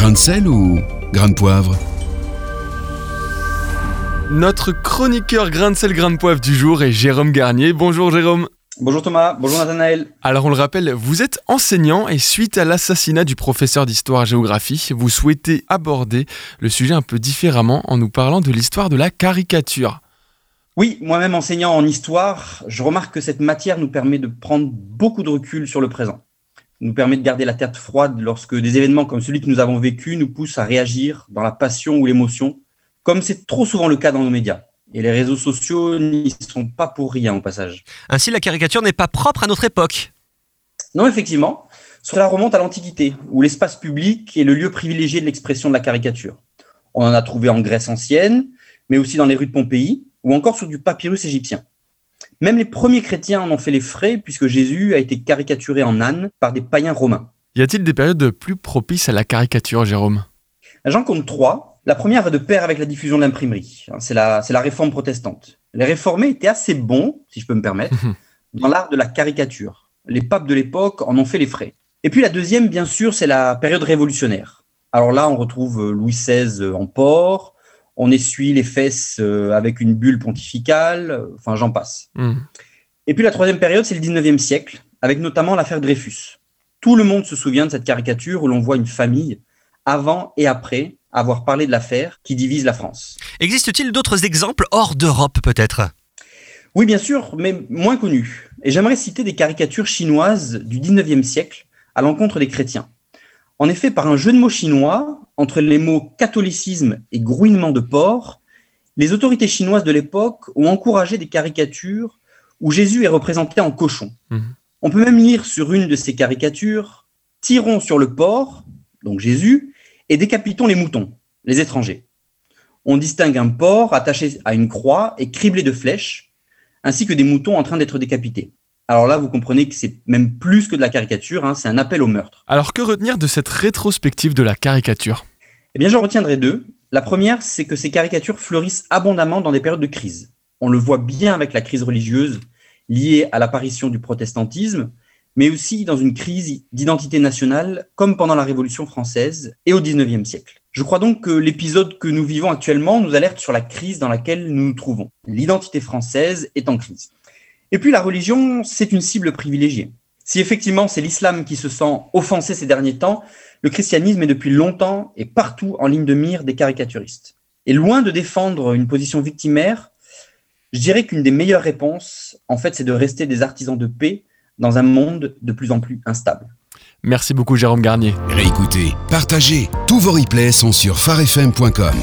Grain de sel ou grain de poivre Notre chroniqueur grain de sel, grain de poivre du jour est Jérôme Garnier. Bonjour Jérôme. Bonjour Thomas, bonjour Nathanaël. Alors on le rappelle, vous êtes enseignant et suite à l'assassinat du professeur d'histoire-géographie, vous souhaitez aborder le sujet un peu différemment en nous parlant de l'histoire de la caricature. Oui, moi-même enseignant en histoire, je remarque que cette matière nous permet de prendre beaucoup de recul sur le présent. Nous permet de garder la tête froide lorsque des événements comme celui que nous avons vécu nous poussent à réagir dans la passion ou l'émotion, comme c'est trop souvent le cas dans nos médias. Et les réseaux sociaux n'y sont pas pour rien au passage. Ainsi, la caricature n'est pas propre à notre époque. Non, effectivement, cela remonte à l'Antiquité, où l'espace public est le lieu privilégié de l'expression de la caricature. On en a trouvé en Grèce ancienne, mais aussi dans les rues de Pompéi, ou encore sur du papyrus égyptien. Même les premiers chrétiens en ont fait les frais, puisque Jésus a été caricaturé en âne par des païens romains. Y a-t-il des périodes plus propices à la caricature, Jérôme? J'en compte trois. La première va de pair avec la diffusion de l'imprimerie. C'est la, c'est la réforme protestante. Les réformés étaient assez bons, si je peux me permettre, dans l'art de la caricature. Les papes de l'époque en ont fait les frais. Et puis la deuxième, bien sûr, c'est la période révolutionnaire. Alors là, on retrouve euh, Louis XVI en port, on essuie les fesses euh, avec une bulle pontificale, enfin j'en passe. Hmm. Et puis la troisième période, c'est le 19e siècle, avec notamment l'affaire Dreyfus. Tout le monde se souvient de cette caricature où l'on voit une famille, avant et après avoir parlé de l'affaire qui divise la France. Existe-t-il d'autres exemples hors d'Europe peut-être? Oui, bien sûr, mais moins connus. Et j'aimerais citer des caricatures chinoises du 19e siècle à l'encontre des chrétiens. En effet, par un jeu de mots chinois, entre les mots catholicisme et grouinement de porc, les autorités chinoises de l'époque ont encouragé des caricatures où Jésus est représenté en cochon. Mhm. On peut même lire sur une de ces caricatures Tirons sur le porc, donc Jésus, et décapitons les moutons, les étrangers. On distingue un porc attaché à une croix et criblé de flèches, ainsi que des moutons en train d'être décapités. Alors là, vous comprenez que c'est même plus que de la caricature, hein, c'est un appel au meurtre. Alors que retenir de cette rétrospective de la caricature? Eh bien, j'en retiendrai deux. La première, c'est que ces caricatures fleurissent abondamment dans des périodes de crise. On le voit bien avec la crise religieuse liée à l'apparition du protestantisme, mais aussi dans une crise d'identité nationale, comme pendant la Révolution française et au XIXe siècle. Je crois donc que l'épisode que nous vivons actuellement nous alerte sur la crise dans laquelle nous nous trouvons. L'identité française est en crise. Et puis la religion, c'est une cible privilégiée. Si effectivement c'est l'islam qui se sent offensé ces derniers temps, le christianisme est depuis longtemps et partout en ligne de mire des caricaturistes. Et loin de défendre une position victimaire, je dirais qu'une des meilleures réponses, en fait, c'est de rester des artisans de paix dans un monde de plus en plus instable. Merci beaucoup Jérôme Garnier. Réécoutez, partagez. Tous vos replays sont sur farfm.com.